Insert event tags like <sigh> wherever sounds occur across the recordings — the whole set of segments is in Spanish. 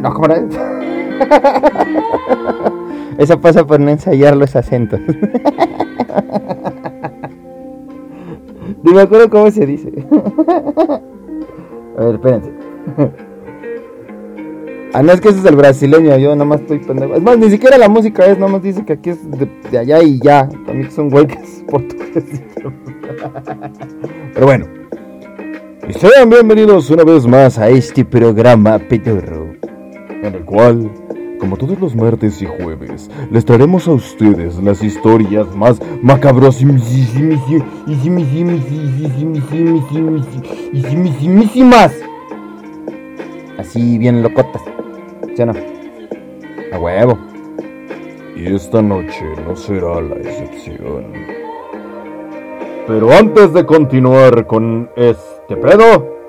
No, ¿cómo era? <laughs> Eso pasa por no ensayar los acentos. <laughs> Ni me acuerdo cómo se dice. <laughs> A ver, espérense. Ah, no, es que ese es el brasileño, yo nada más estoy pendejo. Es más, ni siquiera la música es, nada más dice que aquí es de, allá y ya. También son huelgas portugueses. Pero bueno. Y sean bienvenidos una vez más a este programa pedorro. En el cual como todos los martes y jueves, les traeremos a ustedes las historias más macabrosísimas Así bien locotas. A huevo. Y esta noche no será la excepción. Pero antes de continuar con este pedo,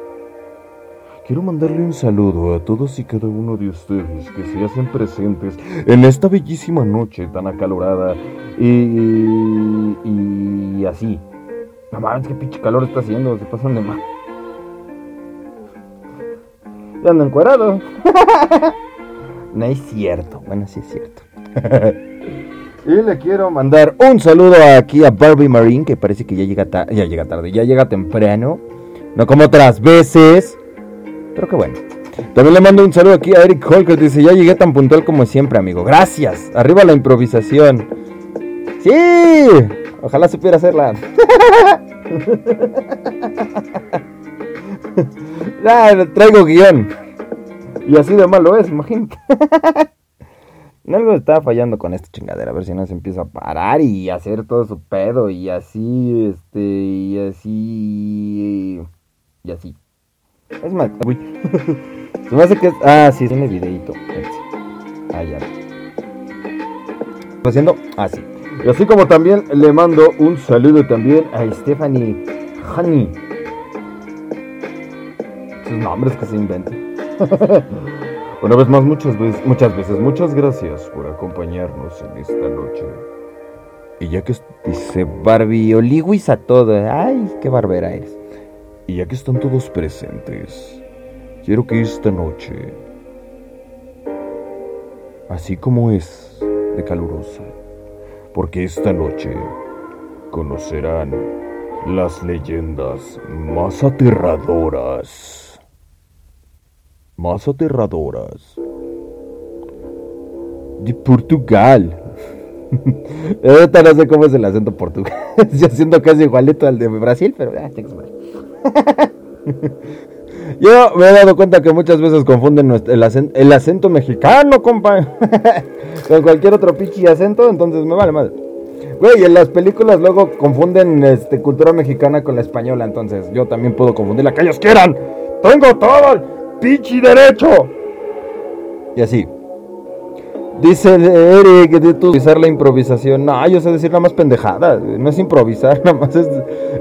Quiero mandarle un saludo a todos y cada uno de ustedes que se hacen presentes en esta bellísima noche tan acalorada y, y así. No mames, qué pinche calor está haciendo, se pasan de más. Ya ando. <laughs> no es cierto, bueno, sí es cierto. <laughs> y le quiero mandar un saludo aquí a Barbie Marine, que parece que ya llega, ya llega tarde, ya llega temprano. No como otras veces. Pero qué bueno. También le mando un saludo aquí a Eric Holker. Dice, ya llegué tan puntual como siempre, amigo. Gracias. Arriba la improvisación. Sí. Ojalá supiera hacerla. <laughs> traigo guion. Y así de malo es, imagínate. <laughs> Algo estaba fallando con esta chingadera. A ver si no se empieza a parar y hacer todo su pedo. Y así, este, y así. Y así. Es más, uy. <laughs> Se me hace que es. Ah, sí, tiene videito. Ah, ya. Haciendo así. Y así como también le mando un saludo también a Stephanie Honey. Sus nombres que se inventan. <laughs> Una vez más, muchas veces, muchas veces, muchas gracias por acompañarnos en esta noche. Y ya que dice Barbie Oliwis a todo, ay, qué barbera eres. Y ya que están todos presentes, quiero que esta noche, así como es de calurosa, porque esta noche conocerán las leyendas más aterradoras, más aterradoras de Portugal. <laughs> Ahorita no sé cómo es el acento portugués. <laughs> Yo siento casi igualito al de Brasil, pero ah, <laughs> Yo me he dado cuenta que muchas veces confunden el acento, el acento mexicano, compa, con cualquier otro pichi acento, entonces me vale madre. Güey, en las películas luego confunden este, cultura mexicana con la española, entonces yo también puedo confundir que ellos quieran. Tengo todo pichi derecho. Y así. Dice Eric de utilizar la improvisación. No, yo sé decir nada más pendejada. No es improvisar, <laughs> nada más es,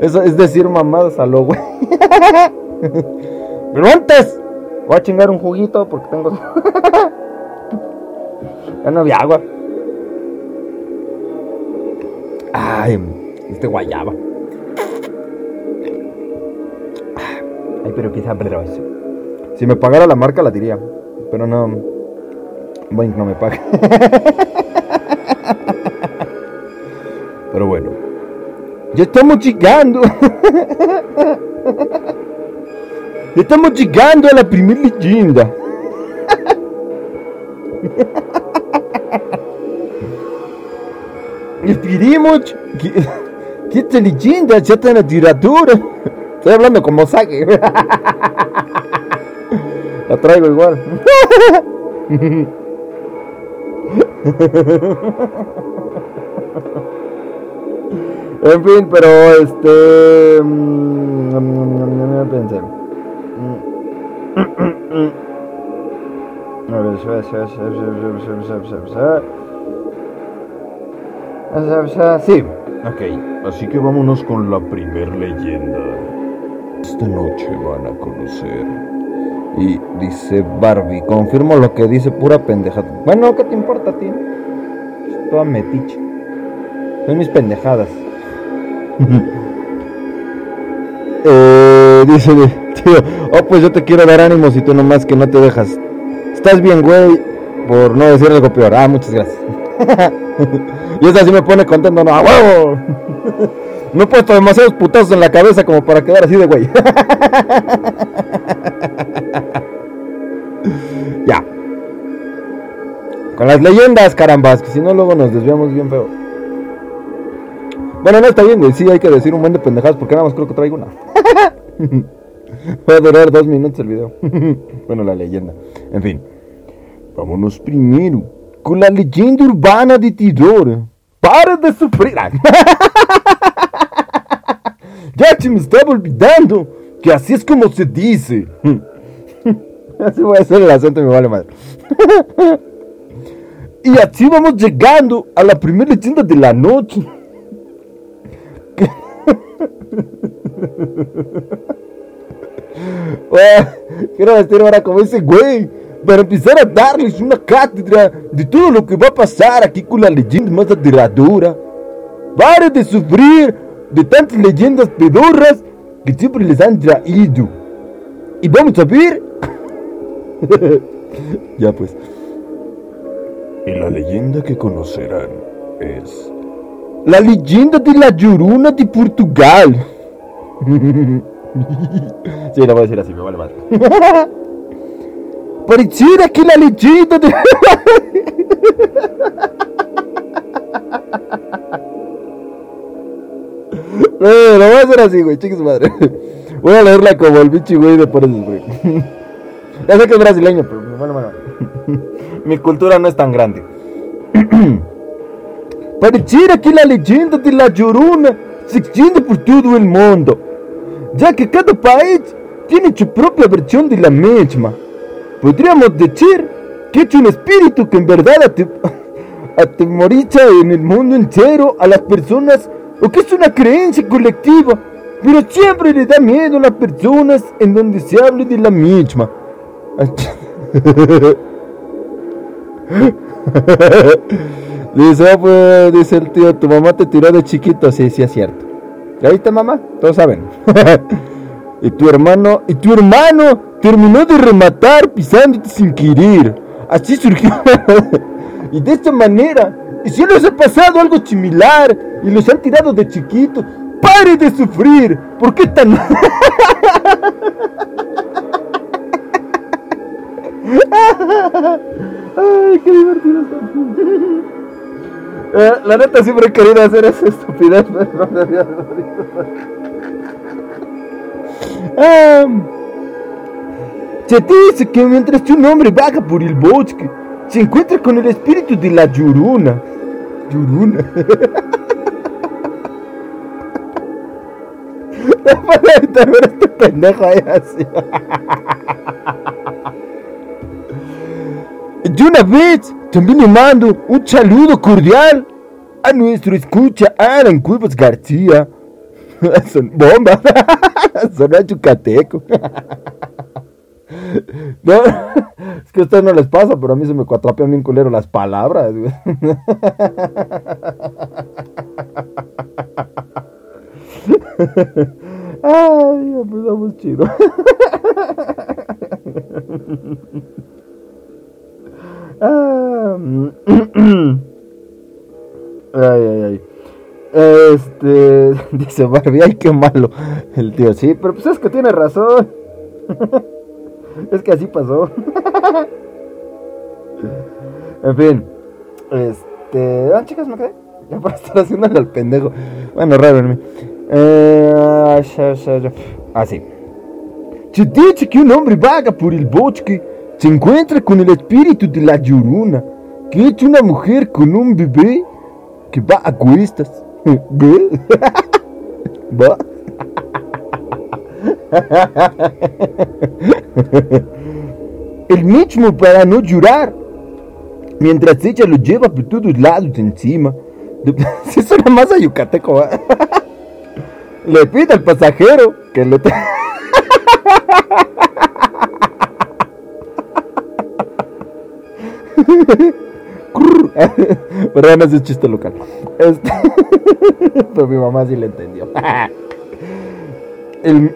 es, decir mamadas a lo güey. <laughs> Pero antes, voy a chingar un juguito porque tengo. <laughs> ya no había agua. Ay, este guayaba. Ay, pero quizá eso. Si me pagara la marca la diría. Pero no. Boink no me paga. Pero bueno. Ya estamos llegando. Ya estamos llegando a la primera leyenda. Esperemos que, que esta leyenda sea tan aterradora. Estoy hablando como saque. La traigo igual. en fin, pero este. Pensé. A ver, Sí, ok. Así que vámonos con la primer leyenda. Esta noche van a conocer Y dice Barbie, confirmo lo que dice pura pendejada. Bueno, ¿qué te importa a ti? Es toda metiche. Son mis pendejadas. <laughs> eh, dice, tío, oh pues yo te quiero dar ánimos y tú nomás que no te dejas. Estás bien, güey, por no decir algo peor. Ah, muchas gracias. <laughs> y esa sí me pone contento, no, a huevo. <laughs> No he puesto demasiados putazos en la cabeza como para quedar así de güey. <laughs> ya. Con las leyendas, carambas, que si no luego nos desviamos bien feo. Bueno, no está bien, güey. Sí, hay que decir un buen de pendejadas porque nada más creo que traigo una. <laughs> Va a durar dos minutos el video. <laughs> bueno, la leyenda. En fin. Vámonos primero con la leyenda urbana de Tidor. ¡Para de sufrir! Ya se me estaba olvidando que así es como se dice. <laughs> así voy a hacer el acento me vale madre. <laughs> y así vamos llegando a la primera leyenda de la noche. <laughs> quiero vestir ahora como ese güey para empezar a darles una cátedra de todo lo que va a pasar aquí con la leyenda más aterradora. Pare de sufrir de tantas leyendas pedorras que siempre les han traído. Y vamos a ver. <laughs> ya pues. Y la leyenda que conocerán es la leyenda de la Llorona de Portugal. <laughs> sí, la voy a decir así, me vale más. <laughs> Pareciera que la leyenda de... No, lo voy a hacer así, güey, chique su madre. Voy a leerla como el bichi, güey, de por eso, güey. Ya sé que es brasileño, pero bueno, bueno. Mi cultura no es tan grande. Pareciera que la leyenda de la Llorona se extiende por todo el mundo, ya que cada país tiene su propia versión de la misma. Podríamos decir que es un espíritu que en verdad <laughs> atemoriza en el mundo entero a las personas o que es una creencia colectiva, pero siempre le da miedo a las personas en donde se hable de la misma. <laughs> dice, ah, pues, dice el tío, tu mamá te tiró de chiquito, sí, sí es cierto. ¿Ya viste mamá? Todos saben. <laughs> y tu hermano, y tu hermano terminó de rematar pisándote sin querer. Así surgió. <laughs> y de esta manera y si les ha pasado algo similar y los han tirado de chiquitos, ¡pare de sufrir! ¿Por qué tan.? ¡Ay, qué divertido eh, La neta siempre he querido hacer esa estupidez, pero no había ah, Se dice que mientras un hombre vaga por el bosque, se encuentra con el espíritu de la Yuruna. Yuruna. <laughs> Para ver este pendejo ahí así. Y una vez también le mando un saludo cordial a nuestro escucha Alan Cuevas García. <laughs> Son bomba. <laughs> Son a Chucateco. <laughs> No, es que a ustedes no les pasa, pero a mí se me cuatrapean bien culero las palabras, <laughs> Ay, empezamos chido. <laughs> Ah, <clears throat> ay, ay, ay. Este, dice Barbie, ay, qué malo. El tío, sí, pero pues es que tiene razón. Es que así pasó. en fin. Este. Ah, chicas, me quedé. Ya para estar haciéndole al pendejo. Bueno, raro en. Eh, así. Se dice que un hombre vaga por el bosque, se encuentra con el espíritu de la llorona, que es una mujer con un bebé que va a cuestas. <laughs> <laughs> ¿Va? <laughs> <laughs> el mismo para no llorar. Mientras ella lo lleva por todos lados encima. <laughs> Se suena más a yucateco. ¿eh? <laughs> Le pide al pasajero que le traiga. Pero además es chiste local. Este... Pero mi mamá sí le entendió. El...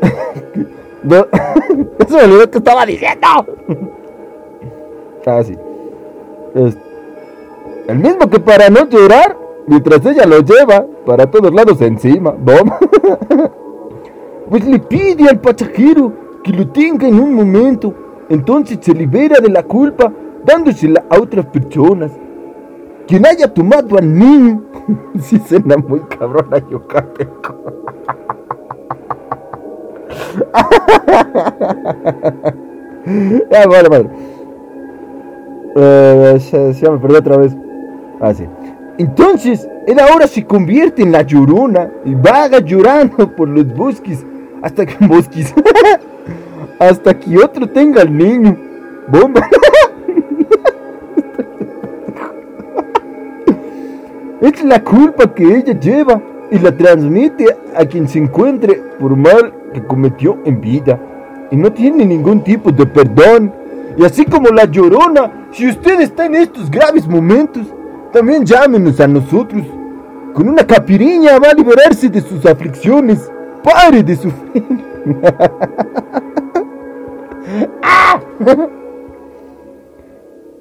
<laughs> Eso me olvidó que estaba diciendo. Ah, sí. El mismo que para no llorar, mientras ella lo lleva para todos lados encima. ¿Bom? <laughs> pues le pide al pasajero que lo tenga en un momento. Entonces se libera de la culpa dándosela a otras personas. Quien haya tomado al niño. <laughs> si suena muy cabrona Yucateco. <laughs> ya, vale, vale. Eh, me perdí otra vez. Ah, sí. Entonces, él ahora se convierte en la llorona y vaga llorando por los bosques hasta que <laughs> bosques <laughs> hasta que otro tenga al niño. Bomba. es la culpa que ella lleva y la transmite a quien se encuentre por mal que cometió en vida y no tiene ningún tipo de perdón. Y así como la llorona, si usted está en estos graves momentos, también llámenos a nosotros. Con una capiriña va a liberarse de sus aflicciones. Pare de sufrir. <laughs> ¡Ah!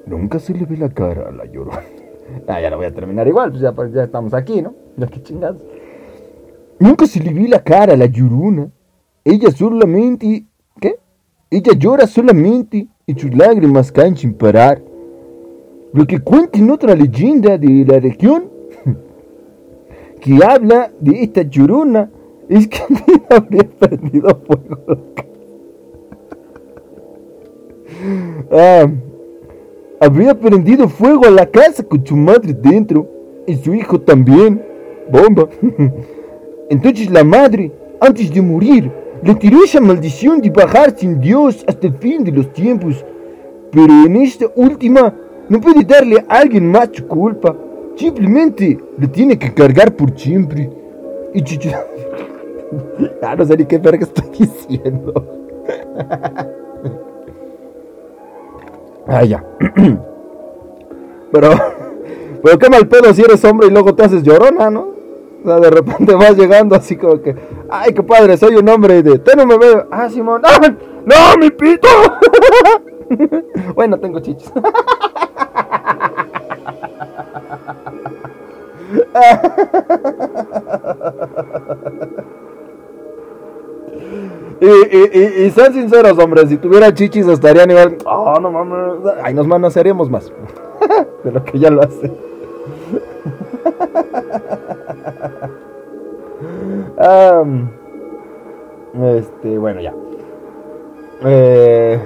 Nunca se le ve la cara a la llorona. Ah, ya la voy a terminar igual, pues ya, pues ya estamos aquí, ¿no? Ya que chingados. Nunca se le ve la cara a la llorona. Ella solamente... ¿Qué? Ella llora solamente y sus lágrimas caen sin parar. Lo que cuenta en otra leyenda de la región <laughs> que habla de esta llorona es que <laughs> habría perdido fuego. <laughs> ah, habría prendido fuego a la casa con su madre dentro y su hijo también. Bomba. Entonces la madre, antes de morir, le tiró esa maldición de bajar sin Dios hasta el fin de los tiempos. Pero en esta última no puede darle a alguien más su culpa. Simplemente le tiene que cargar por siempre. Y chicho... <laughs> ah, no sé ni qué verga estoy diciendo. <laughs> ah, ya. <clears throat> pero, <laughs> pero qué mal pedo si eres hombre y luego te haces llorona, ¿no? O sea, de repente vas llegando así como que, ay, qué padre, soy un hombre de, te no me veo. Ah, Simón, ¡Ah, no, mi pito. <laughs> bueno, tengo chichis. <laughs> y, y, y, sean sinceros, hombre, si tuviera chichis estarían igual, oh, no mames, ay, nos manosearíamos más <laughs> de lo que ya lo hace. Este, bueno, ya. Eh...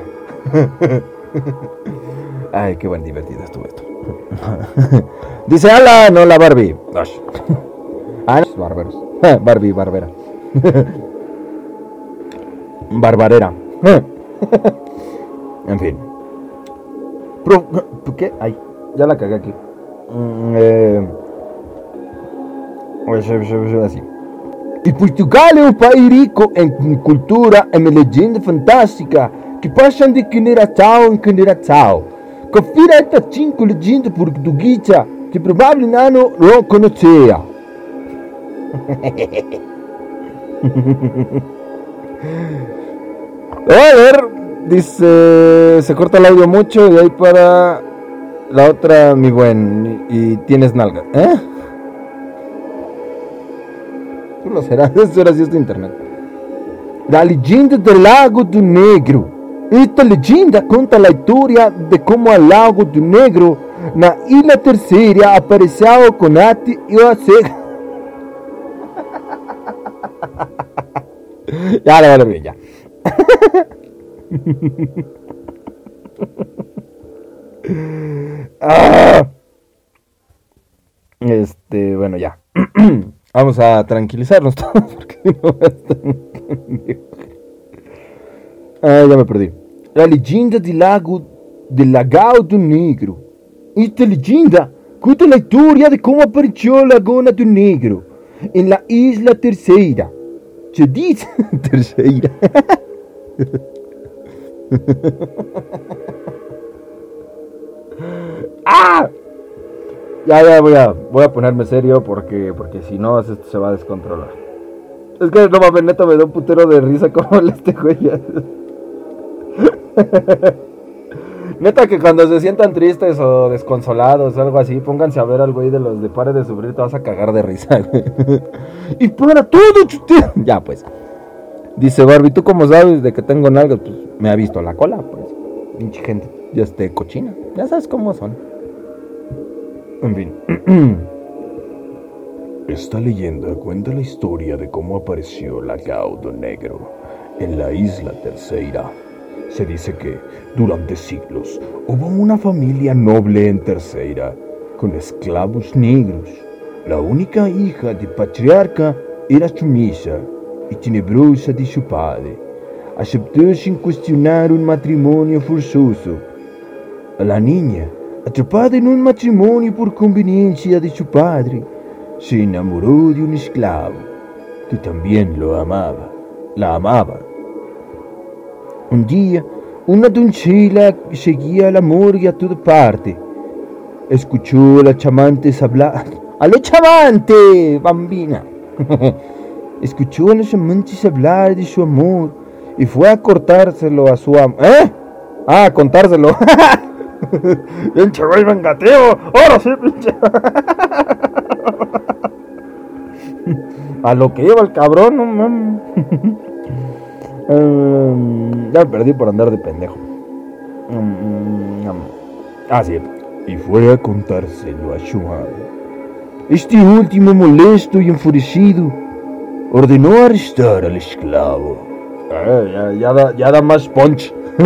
<laughs> Ay, qué buen divertido estuvo esto. <laughs> Dice Ala, no la Barbie. Ah, barberos. <laughs> Barbie, barbera. Barbarera. en fin. ¿Qué? Ay, ya la cagué aquí. Mm, eh, así. E Portugal é um país rico em cultura e legenda fantástica que passam de generação em geração. Confira estas cinco legendas portuguesas que provavelmente não conhecia. <laughs> A ver, dice, se corta el audio mucho y ahí para la otra, mi buen, y tienes nalga. ¿Eh? Serás, <laughs> eso era así este internet. La leyenda del lago do Negro. Esta leyenda cuenta la historia de cómo el lago do Negro, na Ilha Terceira, apareceu con ati y a <laughs> ya, vale, bien, ya. <laughs> Ah. Este, bueno, ya. <clears throat> Vamos a tranquilizarnos <laughs> todos porque no Ah, ya me perdí. La leyenda del lago del Lagao do Negro. Esta leyenda cuenta la historia de cómo apareció la Laguna do Negro en la isla Terceira. Se dice <laughs> Terceira. <laughs> ¡Ah! Ya, ya, voy a, voy a ponerme serio porque, porque si no, esto se va a descontrolar. Es que no mames, neta, me da un putero de risa <laughs> como este güey. <laughs> Neta que cuando se sientan tristes o desconsolados o algo así, pónganse a ver al güey de los de Pare de Sufrir, te vas a cagar de risa. <laughs> y para todo, chute. Ya, pues. Dice Barbie, ¿tú cómo sabes de que tengo nalgas? Pues me ha visto la cola, pues. Pinche gente, ya esté cochina. Ya sabes cómo son. <clears throat> Esta leyenda cuenta la historia de cómo apareció la Gaudo Negro en la isla Terceira. Se dice que durante siglos hubo una familia noble en Terceira con esclavos negros. La única hija del patriarca era sumisa y tenebrosa de su padre. Aceptó sin cuestionar un matrimonio forzoso. A la niña, atrapada en un matrimonio por conveniencia de su padre, se enamoró de un esclavo que también lo amaba, la amaba. Un día, una doncella seguía la morgue a toda parte. Escuchó a la chamantes hablar. <laughs> ¡A la chamante, bambina! <laughs> Escuchó a los amantes hablar de su amor y fue a cortárselo a su am... ¿Eh? Ah, contárselo. <laughs> <laughs> pinche güey vengateo. Ahora sí, pinche. a lo que lleva el cabrón, no mames. Um, <laughs> ya me perdí por andar de pendejo. Um, um, ah, sí. y fue a contárselo a su. Este último, molesto y enfurecido, ordenó arrestar al esclavo. Eh, ya, ya da, ya da más punch. <laughs>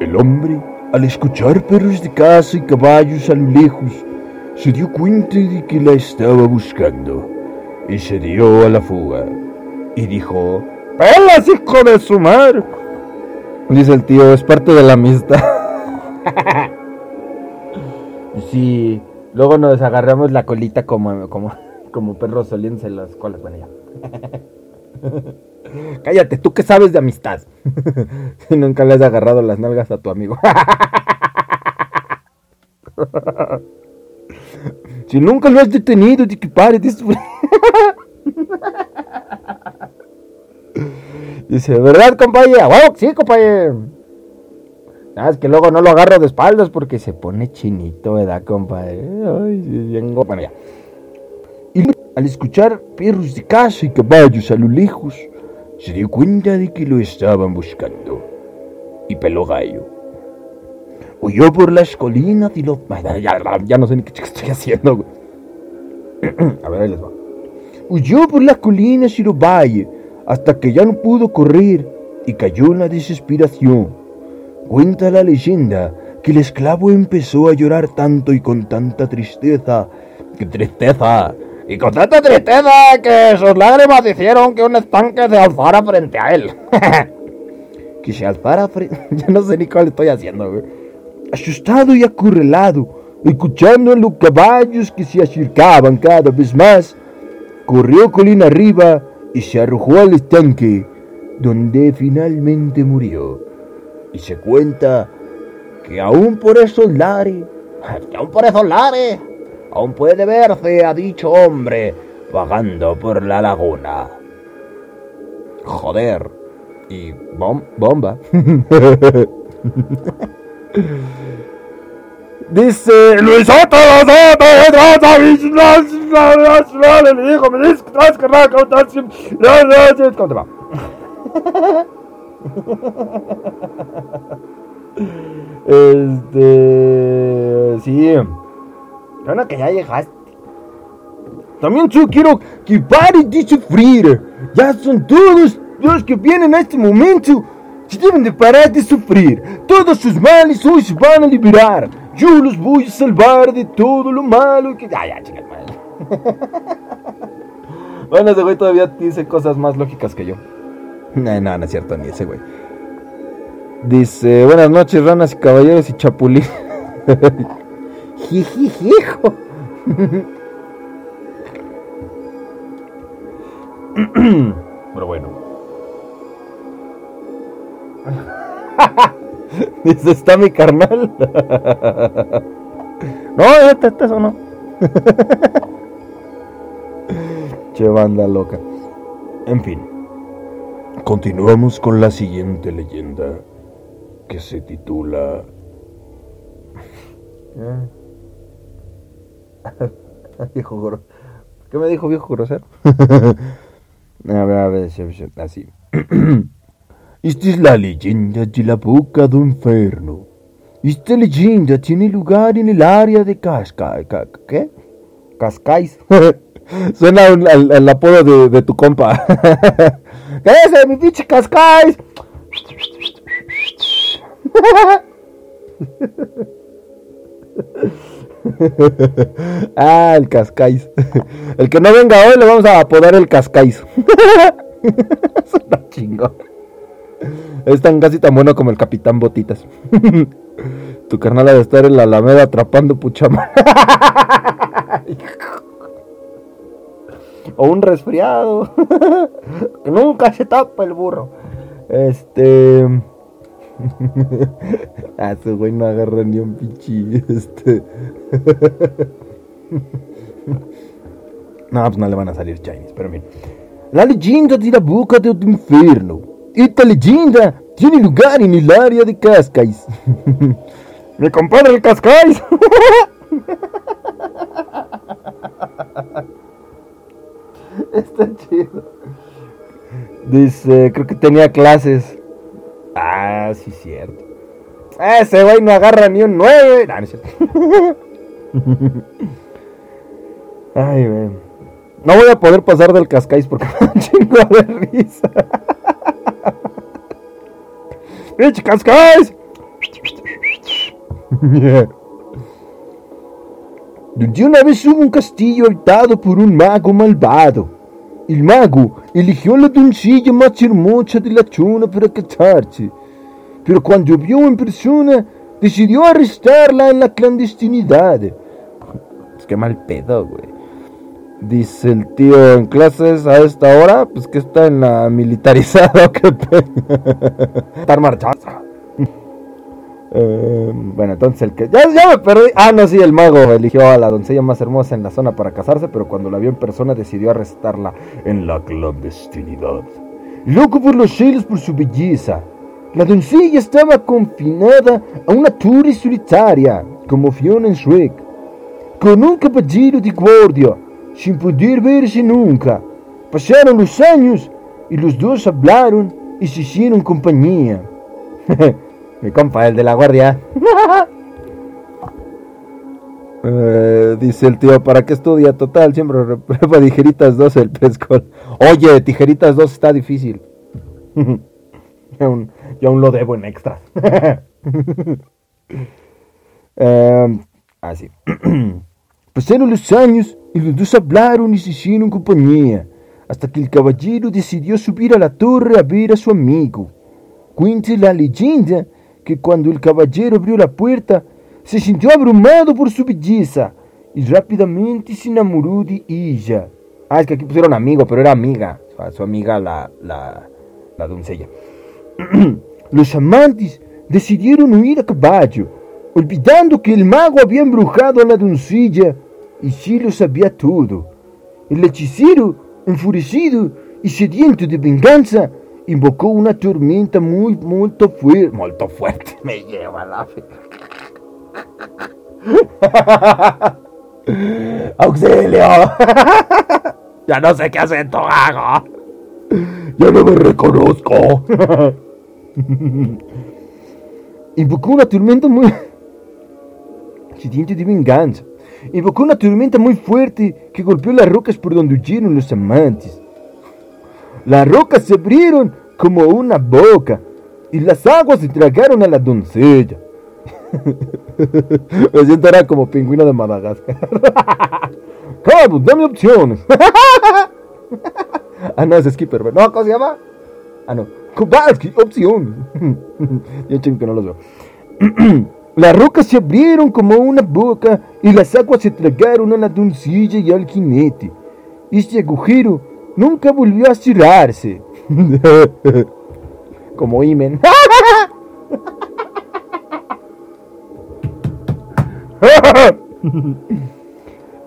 El hombre, al escuchar perros de caza y caballos a lo lejos, se dio cuenta de que la estaba buscando y se dio a la fuga y dijo, ¡Pelas, hijo de su madre! Dice el tío, es parte de la amistad. <laughs> sí, luego nos agarramos la colita como, como, como perros soliéndose las colas. Bueno, ya. <laughs> Cállate, ¿tú qué sabes de amistad? <laughs> si nunca le has agarrado las nalgas a tu amigo. <laughs> si nunca lo has detenido, de que <laughs> Dice, ¿verdad, compañero? ¡Wow! Sí, compañero. Nada, es que luego no lo agarro de espaldas porque se pone chinito, ¿verdad, compadre? Ay, bien bueno, ya. Y al escuchar perros de caza y caballos a lo lejos, se dio cuenta de que lo estaban buscando. Y peló gallo. Huyó por las colinas y lo... Ya, ya no sé ni qué estoy haciendo. <clears throat> A ver, ahí les va. Huyó por las colinas y los valles hasta que ya no pudo correr y cayó en la desesperación. Cuenta la leyenda que el esclavo empezó a llorar tanto y con tanta tristeza, que tristeza, y con tanta tristeza que sus lágrimas hicieron que un estanque se alzara frente a él. <laughs> que se alzara frente... <laughs> ya no sé ni cuál estoy haciendo, güey. Asustado y acurrelado, escuchando a los caballos que se acercaban cada vez más, corrió colina arriba y se arrojó al estanque, donde finalmente murió. Y se cuenta que aún por esos lares, <laughs> aún por esos lares, aún puede verse a dicho hombre vagando por la laguna. Joder. Y bomba. <laughs> Dice Luis Soto, el hijo me dice ¿Cómo te va? <laughs> Este. Sí. Bueno, que ya llegaste. También yo quiero que pare de sufrir. Ya son todos los que vienen a este momento. Se deben de parar de sufrir. Todos sus males hoy se van a liberar. Yo los voy a salvar de todo lo malo que... Ya, ya, chicas, <laughs> bueno, ese güey todavía dice cosas más lógicas que yo. No, no, no es cierto, ni ese güey. Dice, buenas noches, ranas y caballeros y chapulín. <laughs> Hijo. Pero bueno. <laughs> Dice, está mi carnal. <laughs> no, este, este eso no. che banda loca. En fin. Continuamos con la siguiente leyenda que se titula <laughs> viejo grosero. ¿Qué me dijo viejo grosero? <laughs> a ver, a ver, así. <clears throat> Esta es la leyenda de la boca del infierno. Esta leyenda tiene lugar en el área de Cascais. ¿Qué? Cascais. <laughs> Suena al, apodo de, de, tu compa. ¿Qué es mi pinche Cascais? <laughs> ah, el Cascais. <laughs> El que no venga hoy le vamos a apodar el Cascais. <laughs> Está chingón. Es tan casi tan bueno como el Capitán Botitas. tu carnal ha de estar en la Alameda atrapando puchama. o un resfriado. Nunca se tapa el burro. Este. <laughs> ah, ese güey no agarra ni un pichi. Este. <laughs> no, pues no le van a salir Chinese, pero bien. La leyenda de la boca del infierno. Esta leyenda tiene lugar en el área de Cascais. <laughs> Mi compadre el Cascais. Está chido. Dice, creo que tenía clases Ah, sí, cierto. Ese güey no agarra ni un 9. No, no cierto. <laughs> Ay, güey. No voy a poder pasar del cascáis porque <laughs> me un chingo de risa. <laughs> ¡Pinche cascáis! De una vez hubo un castillo habitado por un mago malvado. El mago eligió la doncella más hermosa de la chuna para casarse, pero cuando vio en persona decidió arrestarla en la clandestinidad. Es que mal pedo, güey. Dice el tío en clases a esta hora, pues que está en la militarizada, <laughs> que Estar marchando. Eh, bueno, entonces el que. Ya, me perdí. Ah, no, sí, el mago eligió a la doncella más hermosa en la zona para casarse, pero cuando la vio en persona decidió arrestarla en la clandestinidad. Loco por los celos por su belleza, la doncella estaba confinada a una torre solitaria, como Fiona en Shrek, con un caballero de guardia, sin poder verse nunca. Pasaron los años y los dos hablaron y se hicieron compañía. <laughs> Mi compa, el de la guardia. <laughs> Eh, dice el tío, ¿para qué estudia? Total, siempre <laughs> reprueba Tijeritas 2 el pescol. Oye, Tijeritas 2 está difícil. <laughs> yo, aún, lo debo en extras. eh, así. <clears throat> Pasaron los años y los dos hablaron y se hicieron compañía, hasta que el caballero decidió subir a la torre a ver a su amigo. Cuente la leyenda que cuando el caballero abrió la puerta, se sintió abrumado por su belleza y rápidamente se enamoró de ella. Ah, es que aquí pusieron amigo, pero era amiga. Su amiga la, la, la doncella. <clears throat> Los amantes decidieron huir a caballo, olvidando que el mago había embrujado a la doncella y sí lo sabía todo. El hechicero, enfurecido y sediento de venganza, invocó una tormenta muy, muy fuerte. Muy fuerte, <laughs> me lleva la fe. <laughs> ¡Auxilio! <laughs> ya no sé qué acento hago. Ya no me reconozco. invocó una tormenta muy... Sediento de venganza. Invocó una tormenta muy fuerte que golpeó las rocas por donde huyeron los amantes. Las rocas se abrieron como una boca y las aguas se tragaron a la doncella. <laughs> Me siento ahora como pingüino de Madagascar. <laughs> Carlos, dame opciones. <laughs> ah, no, es Skipper. No, ¿cómo se llama? Ah, no. Kowalski, opción. Yo chingo que no los veo. <clears throat> Las rocas se abrieron como una boca y las aguas se tragaron a la doncella y al jinete. Este agujero Nunca volvió a cerrarse. <laughs> Como Imen. <laughs>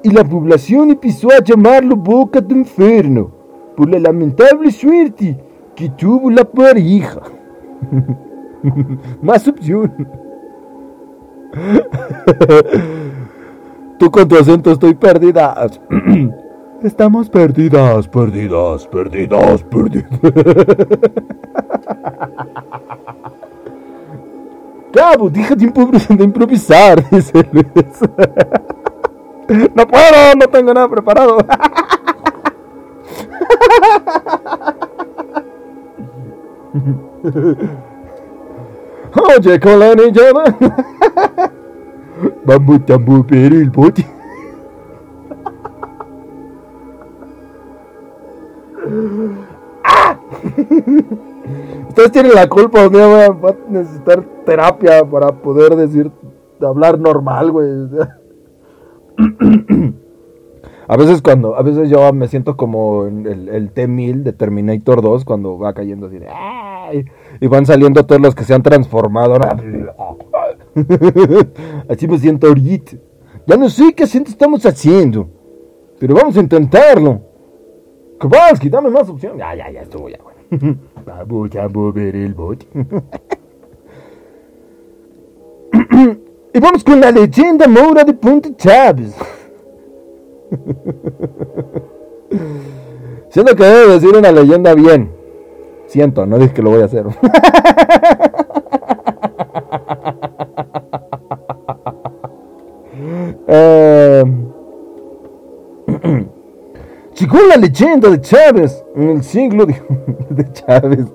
y la población empezó a llamarlo Boca de Inferno por la lamentable suerte que tuvo la pareja. <laughs> Más opción. Tú con tu acento estoy perdida. <clears throat> Estamos perdidas, perdidas, perdidas, perdidas. Cabo, deja <laughs> de improvisar, dice Luis. No puedo, no tengo nada preparado. <laughs> Oye, con la niña. Vamos mover el bote. <laughs> Ustedes tienen la culpa, día voy a necesitar terapia para poder decir, hablar normal, güey. <clears throat> A veces cuando, a veces yo me siento como el, el T-1000 de Terminator 2 cuando va cayendo así de, y van saliendo todos los que se han transformado. <laughs> Así me siento ahorita. Ya no sé qué acento estamos haciendo, pero vamos a intentarlo. Kowalski, dame más opciones. Ya, ya, ya estuvo ya, bueno. <laughs> Vamos a mover el bote. <laughs> y vamos con la leyenda Moura de Punta Chávez. <laughs> Siento que debe decir una leyenda bien. Siento, no dije que lo voy a hacer. La leyenda de Chávez en el siglo de, <laughs> de Chávez.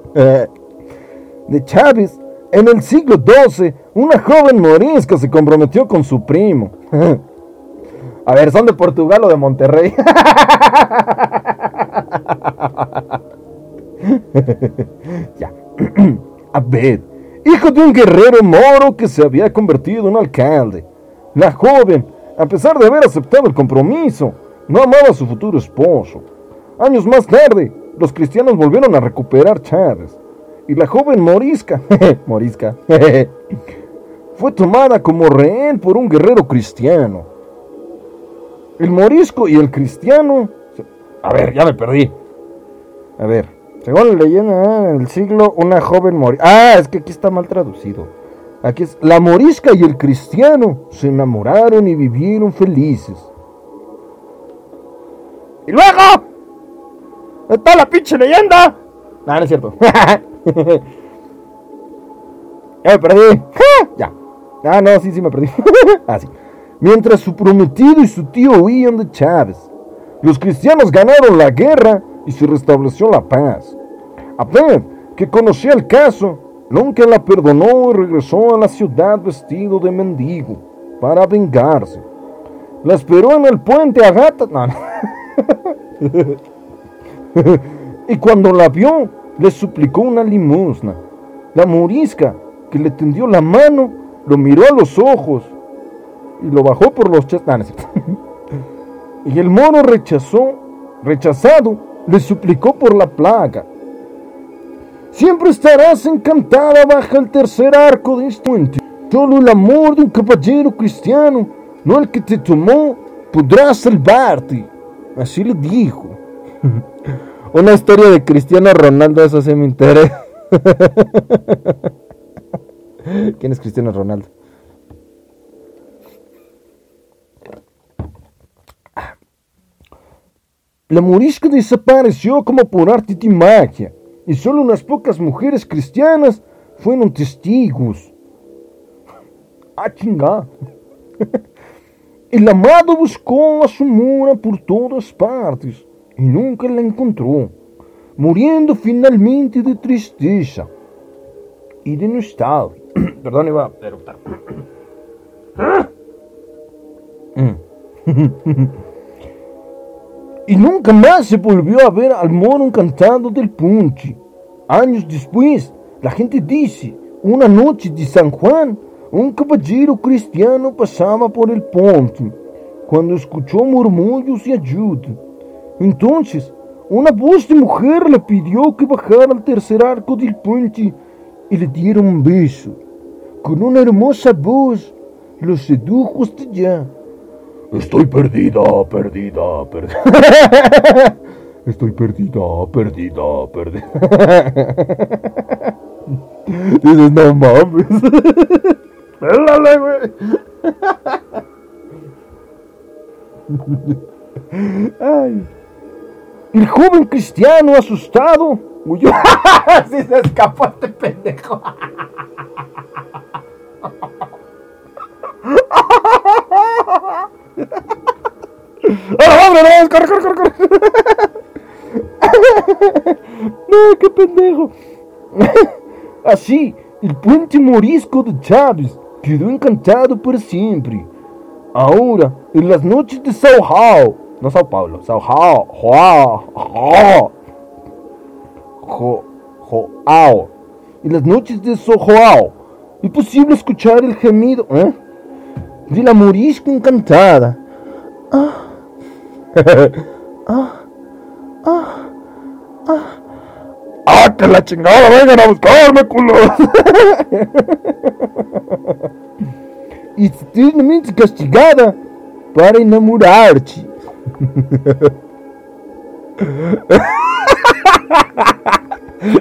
de Chávez. En el siglo XII, una joven morisca se comprometió con su primo. <laughs> A ver, ¿son de Portugal o de Monterrey? <laughs> ya. <clears throat> Abed, hijo de un guerrero moro que se había convertido en alcalde. La joven, a pesar de haber aceptado el compromiso, no amaba a su futuro esposo. Años más tarde, los cristianos volvieron a recuperar Chávez. Y la joven morisca, <laughs> morisca, <laughs> fue tomada como rehén por un guerrero cristiano. El morisco y el cristiano... A ver, ya me perdí. A ver, según la leyenda, en el siglo, una joven morisca... Ah, es que aquí está mal traducido. Aquí es, la morisca y el cristiano se enamoraron y vivieron felices. ¡Y luego! ¡Está la pinche leyenda! No, no es cierto. <laughs> ya me perdí. <laughs> ya. Ah, no, sí, sí me perdí. <laughs> ah, sí mientras su prometido y su tío huían de Chávez. Los cristianos ganaron la guerra y se restableció la paz. Abed, que conocía el caso, nunca la perdonó y regresó a la ciudad vestido de mendigo para vengarse. La esperó en el puente a gata. <laughs> y cuando la vio, le suplicó una limosna. La morisca, que le tendió la mano, lo miró a los ojos y lo bajó por los chestanes. <laughs> y el mono rechazó, rechazado, le suplicó por la plaga. Siempre estarás encantada bajo el tercer arco de este puente. Solo el amor de un caballero cristiano, no el que te tomó, podrá salvarte. Así le dijo. Una historia de Cristiano Ronaldo, eso se me interesa. <laughs> ¿Quién es Cristiano Ronaldo? La morisca desapareció como por arte de magia, y solo unas pocas mujeres cristianas fueron testigos. <laughs> ¡Ah, chingada! <laughs> El amado buscó a su mora por todas partes y nunca la encontró, muriendo finalmente de tristeza y de nostalgia. <clears throat> Perdón, iba a <clears throat> y nunca más se volvió a ver al mono encantado del punche. Años después, la gente dice, una noche de San Juan, un caballero cristiano pasaba por el ponte cuando escuchó murmullos y ayuda. Entonces, una voz de mujer le pidió que bajara al tercer arco del puente y le diera un beso. Con una hermosa voz, lo sedujo hasta ya. Estoy perdida, perdida, perdida. <laughs> Estoy perdida, perdida, perdida. <laughs> Dices, no mames. <laughs> Pélale, güey. Ay. El joven cristiano asustado huyó. <laughs> sí se escapó este pendejo. ¡Ah, no! ¡Corre, corre, corre, corre! ¡No, qué pendejo! Así, el puente morisco de Chávez quedó encantado por siempre. Ahora, en las noches de Sao Paulo, no Sao Paulo, Sao Paulo, Joao, Jo, Joao, en las noches de Sao Joao, es posible escuchar el gemido ¿eh? de la morisca encantada. Ah. <laughs> ah, ah, ah. ¡Ah, que la chingada! ¡Vengan a buscarme, culo! y eternamente castigada para enamorarte.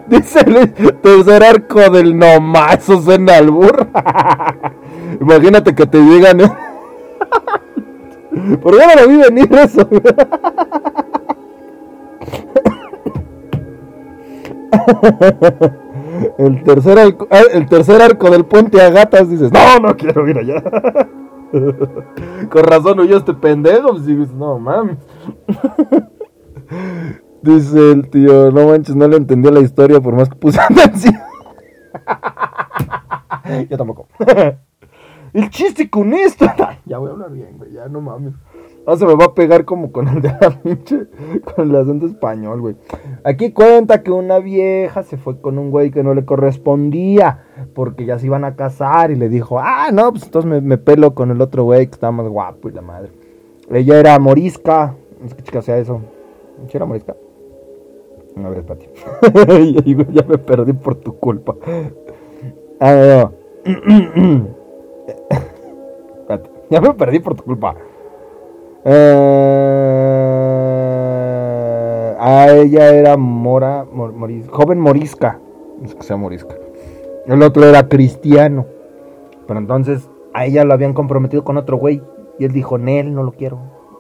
Dice el tercer arco del nomás, en albur. Imagínate que te digan. ¿eh? ¿Por qué no lo vi venir eso? <laughs> El tercer, arco, ah, el tercer arco del puente a gatas dices, no, no quiero ir allá. <laughs> Con razón huyó este pendejo. Pues dices, no mames. <laughs> Dice el tío, no manches, no le entendí la historia por más que puse atención. Yo tampoco. El chiste con esto. ya voy a hablar bien, güey, ya no mames. No se me va a pegar como con el de la <laughs> pinche, con el acento español, güey. Aquí cuenta que una vieja se fue con un güey que no le correspondía, porque ya se iban a casar y le dijo, ah, no, pues entonces me, pelo con el otro güey que está más guapo y la madre. Ella era morisca, sé qué chica sea eso. ¿Sí era morisca? A ver, espérate. <laughs> ya me perdí por tu culpa. Ah, no. <clears throat> espérate, ya me perdí por tu culpa. Eh, a ella era mora, joven morisca. Que sea morisca. El otro era cristiano. Pero entonces a ella lo habían comprometido con otro güey. Y él dijo, Nel, no lo quiero.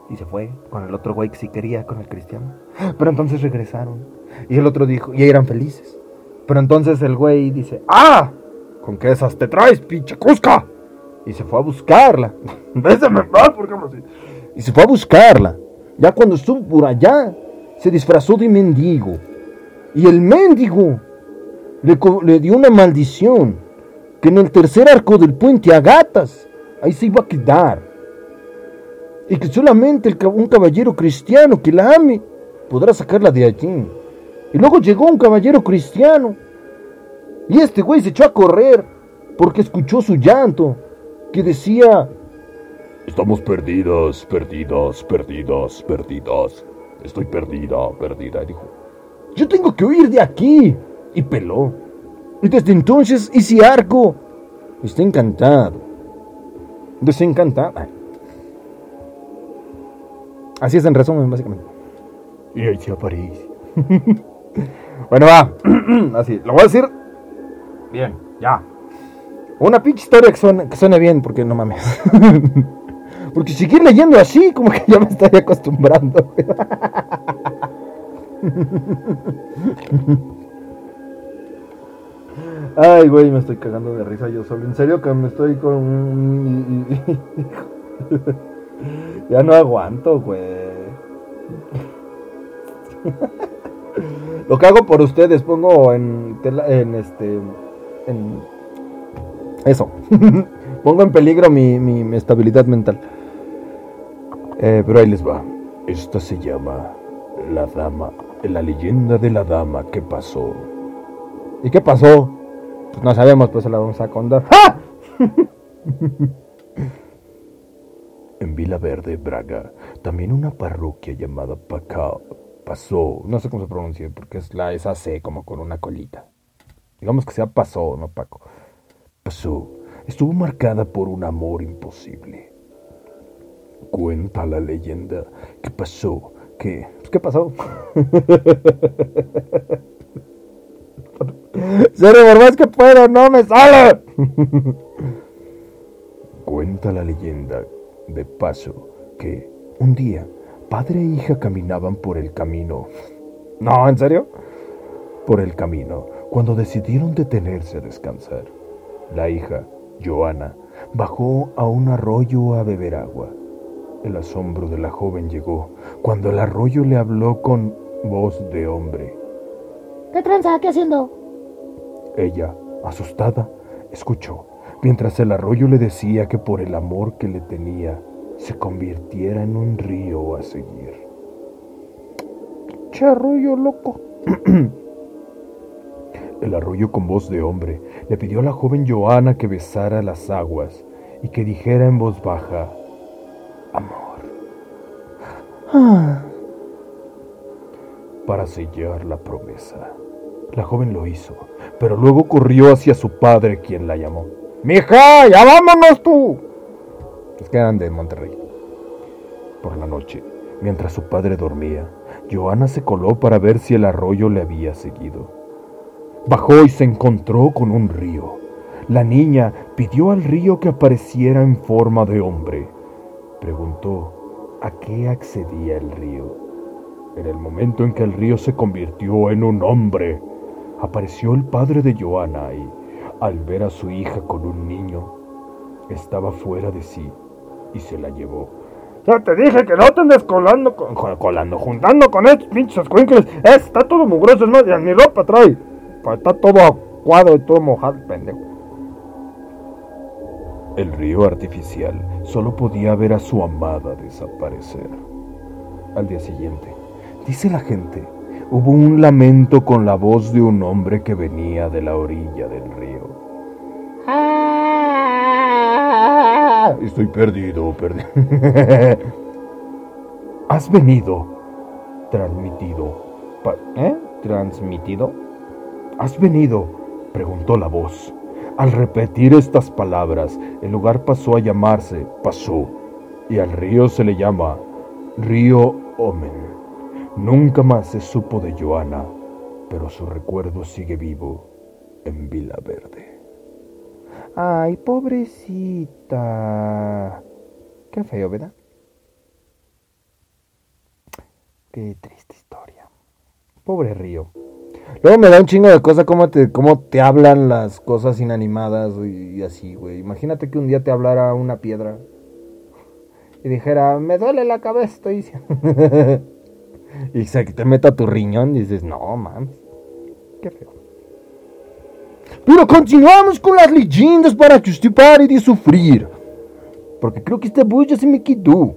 Y se fue con el otro güey que sí quería, con el cristiano. Pero entonces regresaron. Y el otro dijo, y eran felices. Pero entonces el güey dice, ¡Ah! ¿Con qué esas te traes, pinche Cusca? Y se fue a buscarla. <laughs> Bésame más, por ejemplo, así y se fue a buscarla. Ya cuando estuvo por allá, se disfrazó de mendigo. Y el mendigo le, dio una maldición, que en el tercer arco del puente a gatas, ahí se iba a quedar. Y que solamente un caballero cristiano que la ame podrá sacarla de allí. Y luego llegó un caballero cristiano. Y este güey se echó a correr porque escuchó su llanto que decía, Estamos perdidos, perdidos, perdidos, perdidos. Estoy perdida, perdida. Dijo, yo tengo que huir de aquí. Y peló. Y desde entonces ese arco está encantado. Desencantado. Así es en resumen, básicamente. Y ahí se aparece. <laughs> bueno, va. <clears throat> Así, lo voy a decir. Bien, ya. Una pinche historia que suene, que suene bien, porque no mames. <laughs> Porque seguir leyendo así, como que ya me estoy acostumbrando. Ay, güey, me estoy cagando de risa yo solo. En serio que me estoy con... ya no aguanto, güey. Lo que hago por ustedes, pongo en, en este... En eso. pongo en peligro mi estabilidad mental. Eh, pero ahí les va. Esta se llama La Dama, la leyenda de la dama que pasó. ¿Y qué pasó? Pues no sabemos, pues se la vamos a contar. ¡Ah! <laughs> en Vila Verde, Braga, también una parroquia llamada Pacao pasó. No sé cómo se pronuncia, porque es la esa C como con una colita. Digamos que sea pasó, no Paco. Pasó estuvo marcada por un amor imposible. Cuenta la leyenda que pasó, que... ¿Qué pasó? Serio, por más que puedo, no me sale. <laughs> Cuenta la leyenda de paso que un día padre e hija caminaban por el camino. <laughs> No, ¿en serio? Por el camino, cuando decidieron detenerse a descansar. La hija, Joana, bajó a un arroyo a beber agua. El asombro de la joven llegó cuando el arroyo le habló con voz de hombre. ¿Qué tranza? ¿Qué haciendo? Ella, asustada, escuchó, mientras el arroyo le decía que por el amor que le tenía, se convirtiera en un río a seguir. Che arroyo loco. <clears throat> El arroyo con voz de hombre le pidió a la joven Joana que besara las aguas y que dijera en voz baja, amor. Para sellar la promesa. La joven lo hizo, pero luego corrió hacia su padre, quien la llamó. ¡Mija, ya vámonos tú! Es que eran de Monterrey. Por la noche, mientras su padre dormía, Joana se coló para ver si el arroyo le había seguido. Bajó y se encontró con un río. La niña pidió al río que apareciera en forma de hombre. Preguntó a qué accedía el río. En el momento en que el río se convirtió en un hombre, apareció el padre de Joana y, al ver a su hija con un niño, estaba fuera de sí y se la llevó. Ya te dije que no te andes colando, con, colando, juntando con estos pinches escuincles. Está todo mugroso, es más, ni ropa trae. Está todo acuado y todo mojado, pendejo. El río artificial solo podía ver a su amada desaparecer. Al día siguiente, dice la gente, hubo un lamento con la voz de un hombre que venía de la orilla del río. Ah. Estoy perdido, perdido. <laughs> Has venido, transmitido. ¿Eh? ¿Transmitido? ¿Has venido? preguntó la voz. Al repetir estas palabras, el lugar pasó a llamarse Pasó, y al río se le llama Río Omen. Nunca más se supo de Joana, pero su recuerdo sigue vivo en Vila Verde. Ay, pobrecita. Qué feo, ¿verdad? Qué triste historia. Pobre río. Luego me da un chingo de cosas cómo te, cómo te hablan las cosas inanimadas y, así, güey. Imagínate que un día te hablara una piedra y dijera, me duele la cabeza, estoy diciendo. <laughs> y se te meta tu riñón y dices, no, mames. Qué feo. Pero continuamos con las leyendas para que usted pare de sufrir. Porque creo que esta voz ya se me quitó.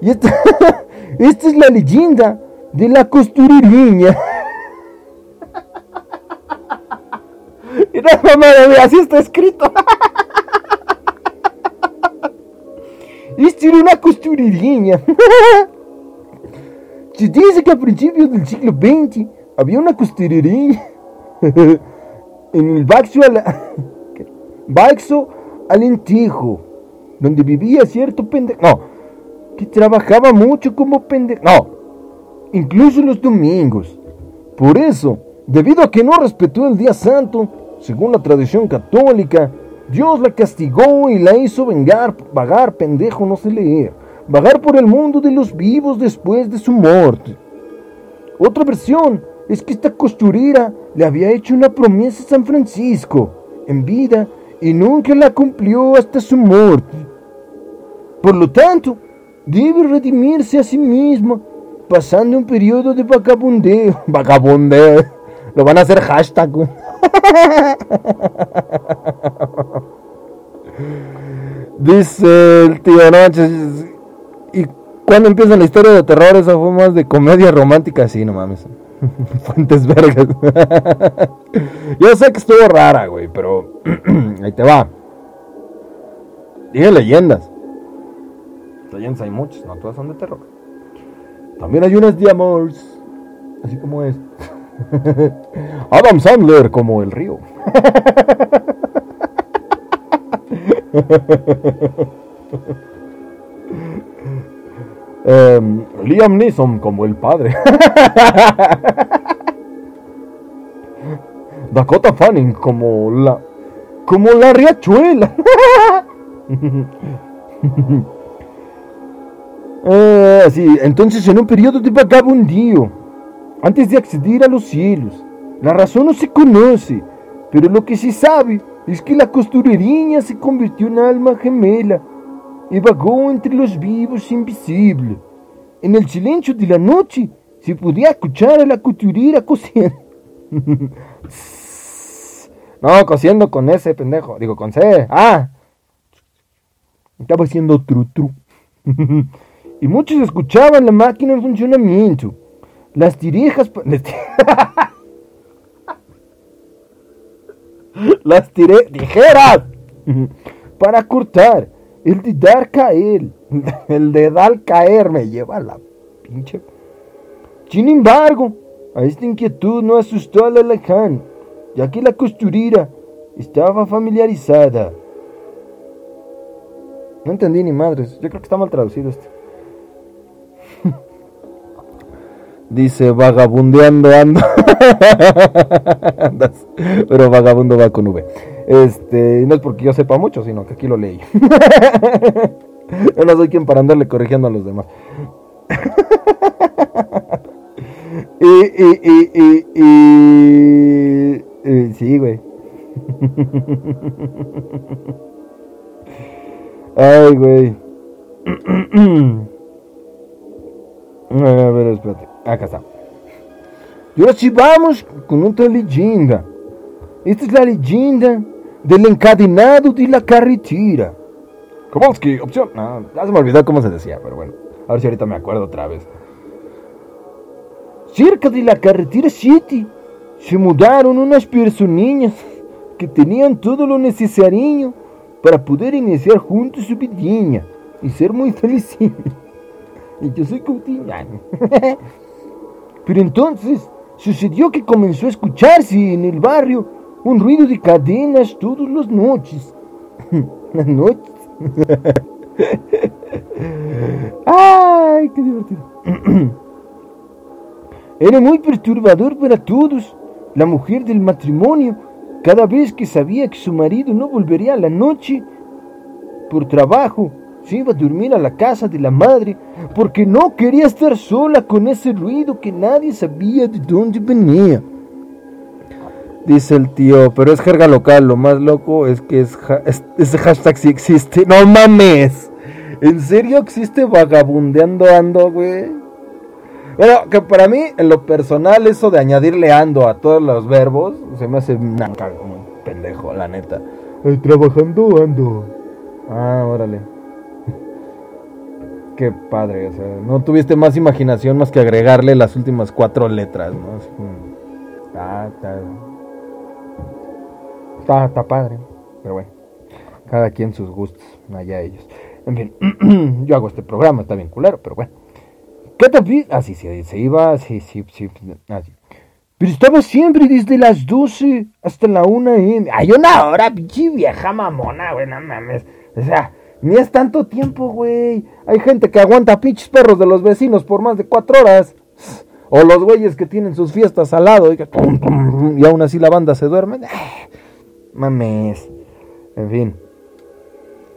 Y esta, <laughs> esta es la leyenda de la costureriña. <laughs> así está escrito. Esta era una costureriña. Se dice que a principios del siglo XX había una costureriña en el Baxo, Baxo Alentejo, donde vivía cierto pendejo. No, que trabajaba mucho como pendejo. No, incluso los domingos. Por eso, debido a que no respetó el día santo, según la tradición católica, Dios la castigó y la hizo vengar, vagar, pendejo, no sé leer, vagar por el mundo de los vivos después de su muerte. Otra versión es que esta costurera le había hecho una promesa a San Francisco en vida y nunca la cumplió hasta su muerte. Por lo tanto, debe redimirse a sí misma, pasando un periodo de vagabundeo. <laughs> Vagabundeo. Lo van a hacer hashtag. güey. Dice el tío, no. ¿Y cuando empieza la historia de terror? Esa fue más de comedia romántica. Sí, no mames. <laughs> Fuentes vergas. Yo sé que estuvo rara, güey, pero <clears throat> ahí te va. Dije leyendas. Leyendas hay muchas, no todas son de terror. También hay unas de amores, así como es. <laughs> Adam Sandler como el río. <laughs> Em, Liam Neeson como el padre. <laughs> Dakota Fanning como la como la riachuela. Ah, sí, entonces en un periodo de vagabundío, antes de acceder a los cielos, la razón no se conoce, pero lo que se sabe es que la costureriña se convirtió en alma gemela y vagó entre los vivos invisible. En el silencio de la noche se podía escuchar a la costurera cosiendo. <laughs> no, cosiendo con ese pendejo, digo con C. Ah, estaba haciendo tru tru. <laughs> y muchos escuchaban la máquina en funcionamiento. Las tirejas... <laughs> Las tiré tijeras para cortar. El de dar caer. <laughs> El de dar caer me lleva a la pinche. Sin embargo, a esta inquietud no asustó a la lejana, ya que la costurera estaba familiarizada. No entendí ni madres. Yo creo que está mal traducido esto. Dice vagabundeando ando. <laughs> Andas, Pero vagabundo va con V. Este, no es porque yo sepa mucho, sino que aquí lo leí. <laughs> yo no soy quien para andarle corrigiendo a los demás. <laughs> y, y, y, y, y, y- sí, güey. Ay, güey. <clears throat> A ver, espérate. Acá está. Y ahora sí vamos con otra leyenda. Esta es la leyenda del encadenado de la carretera. Kowalski, opción. Ya se me olvidó cómo se decía, pero bueno. A ver si ahorita me acuerdo otra vez. Cerca de la carretera 7 se mudaron unas personillas que tenían todo lo necesario para poder iniciar juntos su vidinha y ser muy felices. <laughs> Y yo soy Coutinho. <laughs> Pero entonces sucedió que comenzó a escucharse en el barrio un ruido de cadenas todas <laughs> las noches. Las <laughs> noches. ¡Ay, qué divertido! <clears throat> Era muy perturbador para todos. La mujer del matrimonio, cada vez que sabía que su marido no volvería a la noche por trabajo, se iba a dormir a la casa de la madre porque no quería estar sola con ese ruido que nadie sabía de dónde venía. Dice el tío, pero es jerga local, lo más loco es que es es- ese hashtag sí existe. <laughs> No mames. ¿En serio existe vagabundeando ando, güey? Bueno, que para mí, en lo personal, eso de añadirle ando a todos los verbos, se me hace una como un pendejo, la neta. Eh, trabajando ando. Ah, órale. Qué padre, o sea, no tuviste más imaginación más que agregarle las últimas cuatro letras, ¿no? Así como, ah, está, está, está padre, pero bueno, cada quien sus gustos, allá ellos. En fin, <clears throat> yo hago este programa, está bien culero, pero bueno. ¿Qué te? Ah, sí, sí, se iba, sí, sí, sí, así. Pero estaba siempre desde las 12 hasta la 1 AM. Hay una hora, pinche vieja mamona, güey, no mames. O sea, ni es tanto tiempo, güey. Hay gente que aguanta pinches perros de los vecinos por más de 4 horas. O los güeyes que tienen sus fiestas al lado y, que y aún así la banda se duerme. Ah, Mames. En fin.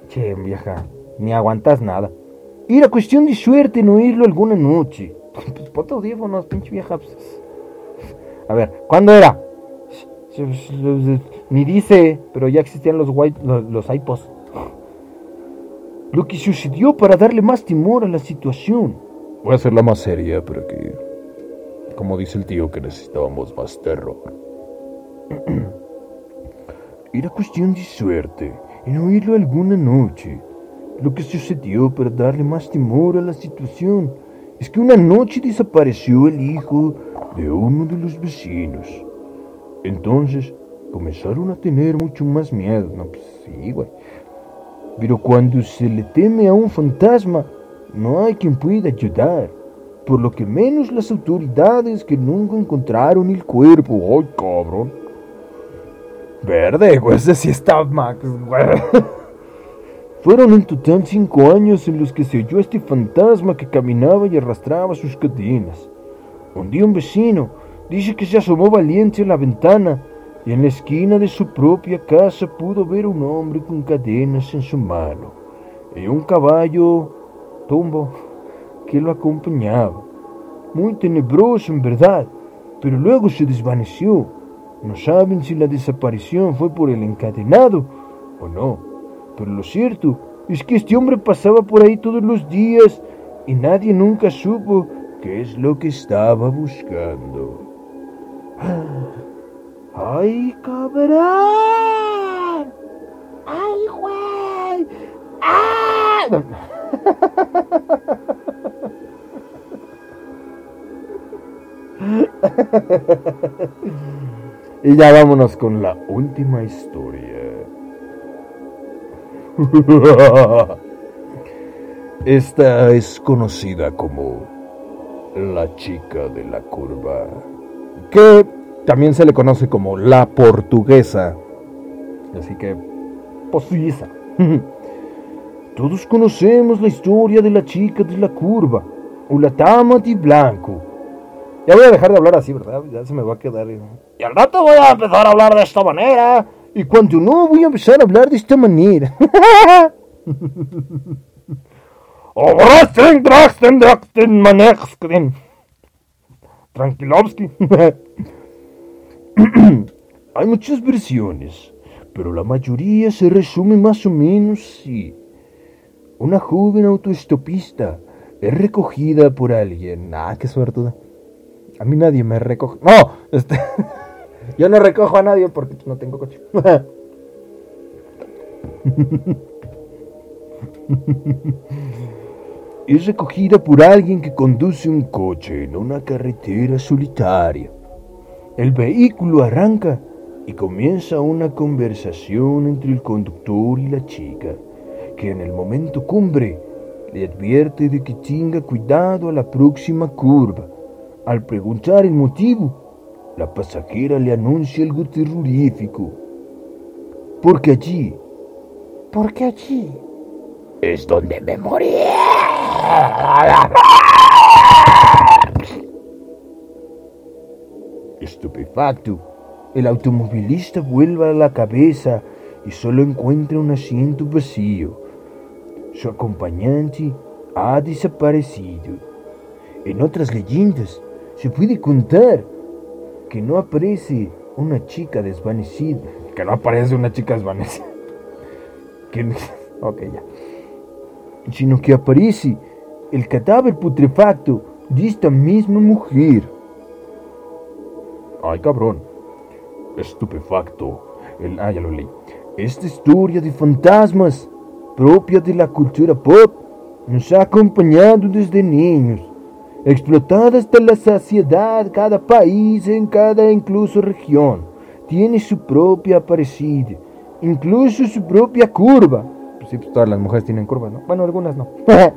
Che, vieja, ni aguantas nada. Era cuestión de suerte no oírlo alguna noche. Pues ponte audífonos, pinche vieja. pues. A ver, ¿cuándo era? Ni dice, pero ya existían los, white, los, los iPods. Lo que sucedió para darle más temor a la situación. Voy a hacerla más seria para que, como dice el tío, que necesitábamos más terror. <clears throat> Era cuestión de suerte en oírlo alguna noche. Lo que sucedió para darle más temor a la situación es que una noche desapareció el hijo de uno de los vecinos. Entonces comenzaron a tener mucho más miedo. No, pues sí, güey. Pero cuando se le teme a un fantasma, no hay quien pueda ayudar. Por lo que menos las autoridades que nunca encontraron el cuerpo. ¡Ay, cabrón! Verde, güey, ese sí está Max. <laughs> Fueron en total cinco años en los que se oyó este fantasma que caminaba y arrastraba sus cadenas. Un día un vecino dice que se asomó valiente a la ventana y en la esquina de su propia casa pudo ver un hombre con cadenas en su mano y un caballo tumbo que lo acompañaba. Muy tenebroso en verdad, pero luego se desvaneció. No saben si la desaparición fue por el encadenado o no, pero lo cierto es que este hombre pasaba por ahí todos los días y nadie nunca supo qué es lo que estaba buscando. ¡Ay, cabrón! ¡Ay, güey! ¡Ah! <laughs> Y ya vámonos con la última historia. <laughs> Esta es conocida como la chica de la curva. Que también se le conoce como la portuguesa. Así que, pues. <laughs> Todos conocemos la historia de la chica de la curva, o la dama de blanco. Ya voy a dejar de hablar así, ¿verdad? Ya se me va a quedar. Y al rato voy a empezar a hablar de esta manera. Y cuando no, voy a empezar a hablar de esta manera. <laughs> Tranquilovsky. <laughs> Hay muchas versiones, pero la mayoría se resume más o menos así. Una joven autoestopista es recogida por alguien. Ah, qué suertuda. A mí nadie me recoge. No, este. <laughs> Yo no recojo a nadie porque no tengo coche. <laughs> es recogida por alguien que conduce un coche en una carretera solitaria. El vehículo arranca y comienza una conversación entre el conductor y la chica, que en el momento cumbre le advierte de que tenga cuidado a la próxima curva. Al preguntar el motivo, la pasajera le anuncia algo terrorífico. Porque allí, porque allí es donde me morí. Estupefacto, el automovilista vuelve a la cabeza y solo encuentra un asiento vacío. Su acompañante ha desaparecido. En otras leyendas se puede contar que no aparece una chica desvanecida. Que no aparece una chica desvanecida. <laughs> Ok, ya. Sino que aparece el cadáver putrefacto de esta misma mujer. Ay, cabrón. Estupefacto. El, ah, ya lo leí. Esta historia de fantasmas, propia de la cultura pop, nos ha acompañado desde niños. Explotada hasta la saciedad, cada país en cada incluso región tiene su propia parecida, incluso su propia curva. Pues sí, pues todas las mujeres tienen curvas, ¿no? Bueno, algunas no. <laughs>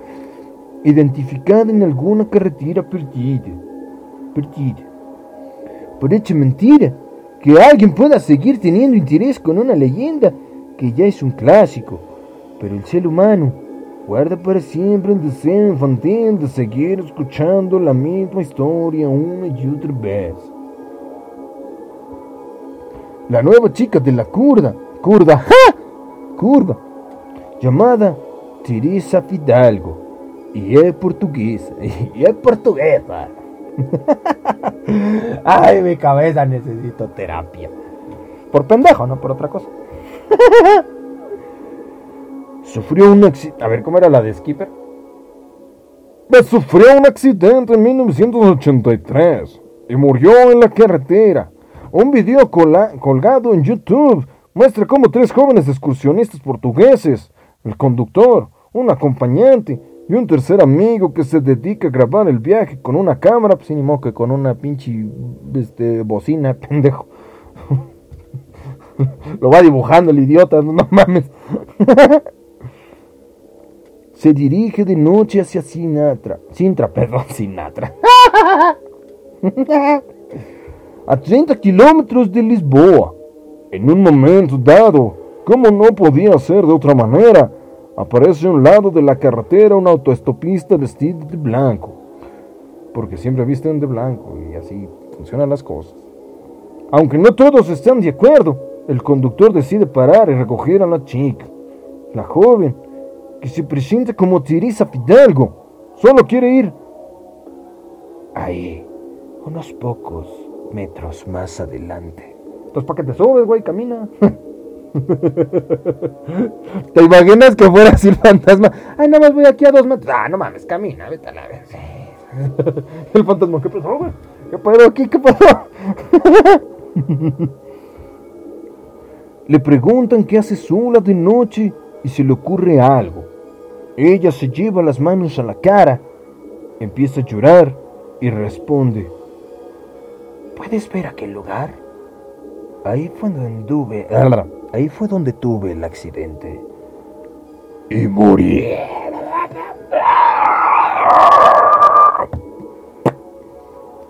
Identificada en alguna carretera perdida. Perdida. Por hecho mentira que alguien pueda seguir teniendo interés con una leyenda que ya es un clásico. Pero el ser humano guarda para siempre el deseo infantil de seguir escuchando la misma historia una y otra vez. La nueva chica de la curda, curda, ¡ja! curva, llamada Teresa Fidalgo, y es portuguesa, <laughs> y es portuguesa. <laughs> Ay, mi cabeza necesito terapia. Por pendejo, no por otra cosa. <laughs> Sufrió un accidente. A ver, ¿cómo era la de Skipper? Sufrió un accidente en 1983 y murió en la carretera. Un video colgado en YouTube muestra cómo tres jóvenes excursionistas portugueses, el conductor, un acompañante y un tercer amigo que se dedica a grabar el viaje con una cámara, pues ni modo que con una pinche este, bocina, <laughs> pendejo. Lo va dibujando el idiota, no mames. se dirige de noche hacia Sinatra. Sintra, perdón, Sinatra. a 30 kilómetros de Lisboa. En un momento dado, como no podía ser de otra manera, aparece a un lado de la carretera un autoestopista vestido de blanco. Porque siempre visten de blanco y así funcionan las cosas. Aunque no todos están de acuerdo, el conductor decide parar y recoger a la chica. La joven, que se presenta como Teresa Fidalgo, solo quiere ir ahí, unos pocos metros más adelante. Entonces, ¿para qué te subes, güey? Camina. <laughs> <laughs> ¿Te imaginas que fuera así el fantasma? Ay, nada más voy aquí a dos metros. Ah, no mames, camina, vete a la vez. <laughs> el fantasma, ¿qué pasó, güey? ¿Qué pasó aquí? ¿Qué pasó? <laughs> Le preguntan qué hace sola de noche y se le ocurre algo. Ella se lleva las manos a la cara, empieza a llorar y responde. ¿Puedes ver aquel lugar? Ahí fue donde tuve, ahí fue donde tuve el accidente. Y morí.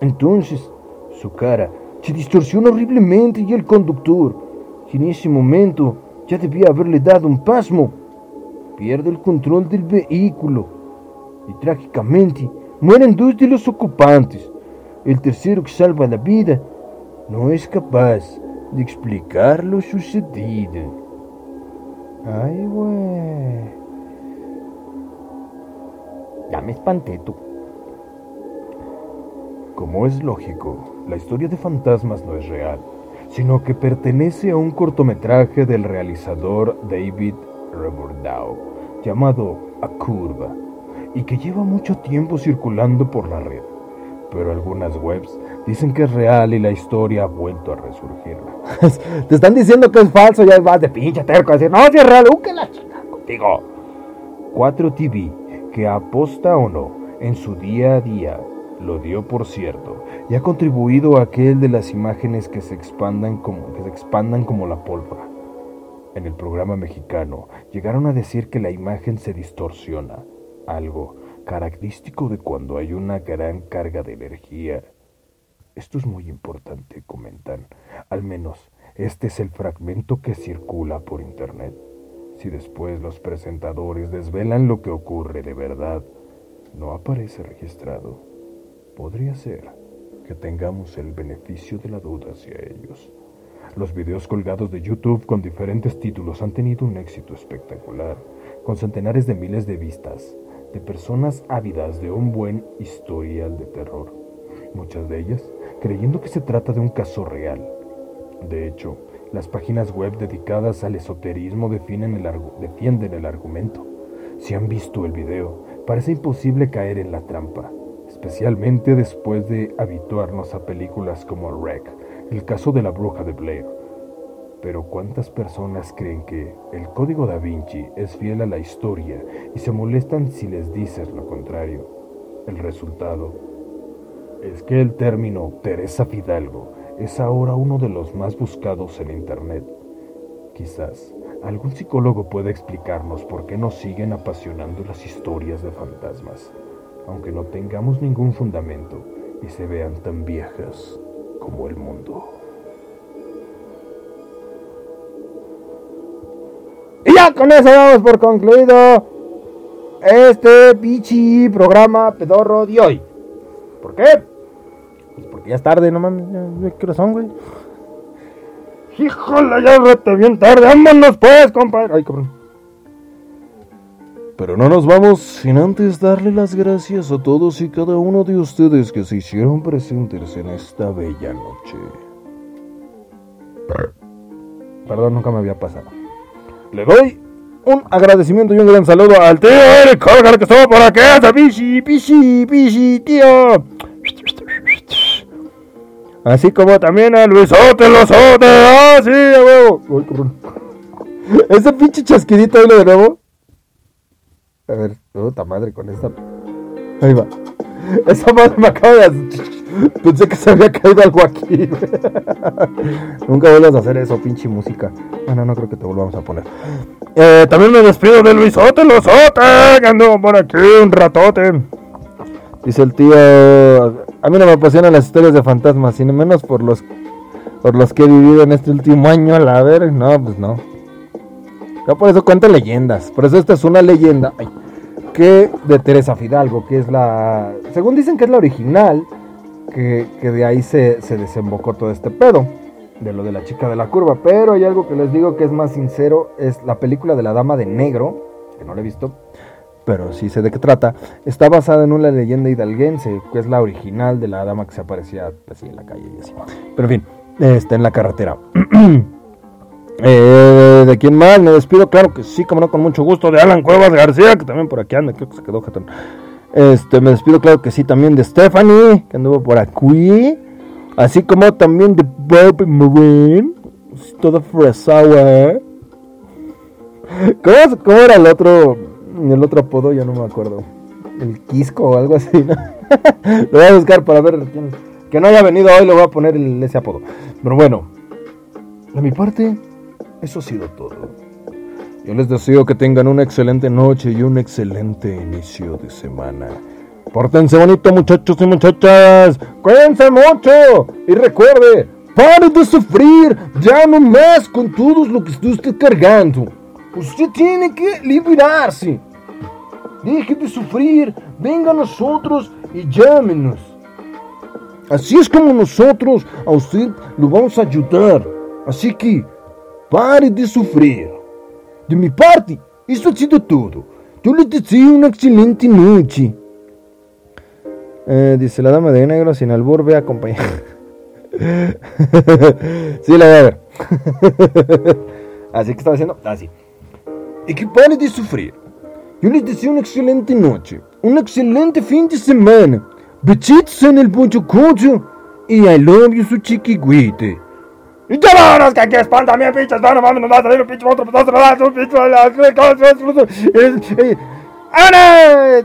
Entonces, su cara se distorsiona horriblemente y el conductor, que en ese momento ya debía haberle dado un pasmo, pierde el control del vehículo y trágicamente mueren dos de los ocupantes. El tercero que salva la vida no es capaz de explicar lo sucedido. Ay, güey. Ya me espanté tú. Como es lógico, la historia de fantasmas no es real, sino que pertenece a un cortometraje del realizador David Rebordow llamado A Curva y que lleva mucho tiempo circulando por la red. Pero algunas webs dicen que es real y la historia ha vuelto a resurgir. <laughs> Te están diciendo que es falso, ya vas de pinche terco a decir, no, si es real, uh, que la chica contigo. 4 TV, que aposta o no en su día a día, lo dio por cierto, y ha contribuido a aquel de las imágenes que se expandan como, que expandan como la pólvora. En el programa mexicano llegaron a decir que la imagen se distorsiona, algo característico de cuando hay una gran carga de energía. Esto es muy importante, comentan. Al menos este es el fragmento que circula por Internet. Si después los presentadores desvelan lo que ocurre de verdad, no aparece registrado. Podría ser que tengamos el beneficio de la duda hacia ellos. Los videos colgados de YouTube con diferentes títulos han tenido un éxito espectacular, con centenares de miles de vistas, de personas ávidas de un buen historial de terror, muchas de ellas creyendo que se trata de un caso real. De hecho, las páginas web dedicadas al esoterismo defienden el argumento. Si han visto el video, parece imposible caer en la trampa, especialmente después de habituarnos a películas como Wreck, el caso de la bruja de Blair. Pero ¿cuántas personas creen que el código da Vinci es fiel a la historia y se molestan si les dices lo contrario? El resultado es que el término Teresa Fidalgo es ahora uno de los más buscados en Internet. Quizás algún psicólogo pueda explicarnos por qué nos siguen apasionando las historias de fantasmas, aunque no tengamos ningún fundamento y se vean tan viejas como el mundo. Y ya con eso damos por concluido este pichi programa pedorro de hoy. ¿Por qué? Porque ya es tarde, no mames. Ya, ¿Qué hora son, güey? Híjole, ya vete bien tarde. Vámonos pues, compadre. Ay, cabrón. Pero no nos vamos sin antes darle las gracias a todos y cada uno de ustedes que se hicieron presentes en esta bella noche. Perdón, nunca me había pasado. Le doy un agradecimiento y un gran saludo al tío Eric Colgar que estuvo por acá. Pichi, pichi, pichi, tío. Así como también a Luisote, Losote. ¡Ah, sí, a huevo! Uy. Ese pinche chasquidito, ahí de nuevo. A ver, puta madre con esta. Ahí va. Esa madre me acaba de. Pensé que se había caído algo aquí. <laughs> Nunca vuelvas a hacer eso, pinche música. Bueno, no creo que te volvamos a poner. Eh, también me despido de Luisote, Losote. Que ando por aquí un ratote. Dice el tío. A mí no me apasionan las historias de fantasmas, sino menos por los por los que he vivido en este último año. A la ver, no, pues no. Yo por eso cuento leyendas. Por eso esta es una leyenda que de Teresa Fidalgo, que es la. Según dicen que es la original, que, que de ahí se, se desembocó todo este pedo. De lo de la chica de la curva. Pero hay algo que les digo que es más sincero. Es la película de la dama de negro. Que no la he visto. Pero sí sé de qué trata. Está basada en una leyenda hidalguense. Que es la original de la dama que se aparecía así en la calle y así. Pero en fin. Está en la carretera. <clears throat> Eh, ¿De quién más? Me despido, claro que sí, como no, con mucho gusto. De Alan Cuevas García, que también por aquí anda, creo que se quedó jetón. Este, me despido, claro que sí, también de Stephanie, que anduvo por aquí. Así como también de Bob Marine. Toda fresada, ¿eh? ¿Cómo, ¿Cómo, era el otro, el otro apodo? Ya no me acuerdo. El Quisco o algo así, ¿no? <laughs> lo voy a buscar para ver quién. Que no haya venido hoy, le voy a poner el, ese apodo. Pero bueno, de mi parte, eso ha sido todo. Yo les deseo que tengan una excelente noche y un excelente inicio de semana. Pórtense bonito muchachos y muchachas. Cuídense mucho. Y recuerde, pare de sufrir. Ya no más con todo lo que usted cargando. Usted tiene que liberarse. Deje de sufrir. Venga a nosotros y llámenos. Así es como nosotros a usted lo vamos a ayudar. Así que pare de sufrir. De mi parte, isso ha sido todo. Yo les deseo una excelente noche. Eh, dice la dama de negro sin albur, ve acompañar. <laughs> sí, la voy a ver. <laughs> Así que estaba haciendo. Así. Y que pare de sufrir. Yo les deseo una excelente noche. Un excelente fin de semana. Besitos en el poncho cocho. Y I love you, su chiquigüite. Y ya vámonos, que aquí espanta mi pinche, no, mames, nos va a salir un pinche otro, otro, otro, un pinche, ¡Ahora!